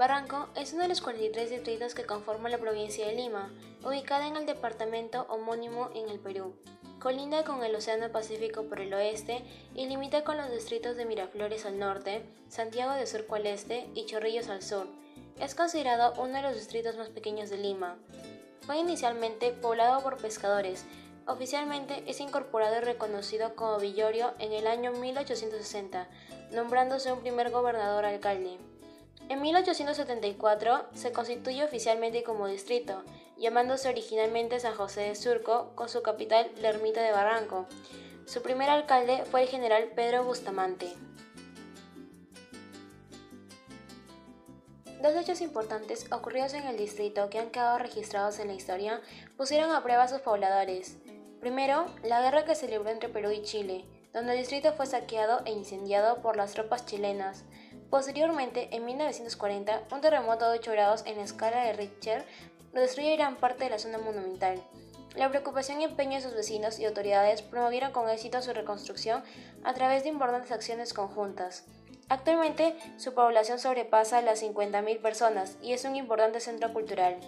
Barranco es uno de los 43 distritos que conforman la provincia de Lima, ubicada en el departamento homónimo en el Perú. Colinda con el Océano Pacífico por el oeste y limita con los distritos de Miraflores al norte, Santiago de Surco al este y Chorrillos al sur. Es considerado uno de los distritos más pequeños de Lima. Fue inicialmente poblado por pescadores. Oficialmente es incorporado y reconocido como Villorio en el año 1860, nombrándose un primer gobernador alcalde. En 1874 se constituye oficialmente como distrito, llamándose originalmente San José de Surco, con su capital la ermita de Barranco. Su primer alcalde fue el general Pedro Bustamante. Dos hechos importantes ocurridos en el distrito que han quedado registrados en la historia pusieron a prueba a sus pobladores. Primero, la guerra que se libró entre Perú y Chile, donde el distrito fue saqueado e incendiado por las tropas chilenas. Posteriormente, en 1940, un terremoto de 8 grados en la escala de Richter destruyó gran parte de la zona monumental. La preocupación y empeño de sus vecinos y autoridades promovieron con éxito su reconstrucción a través de importantes acciones conjuntas. Actualmente, su población sobrepasa las 50.000 personas y es un importante centro cultural.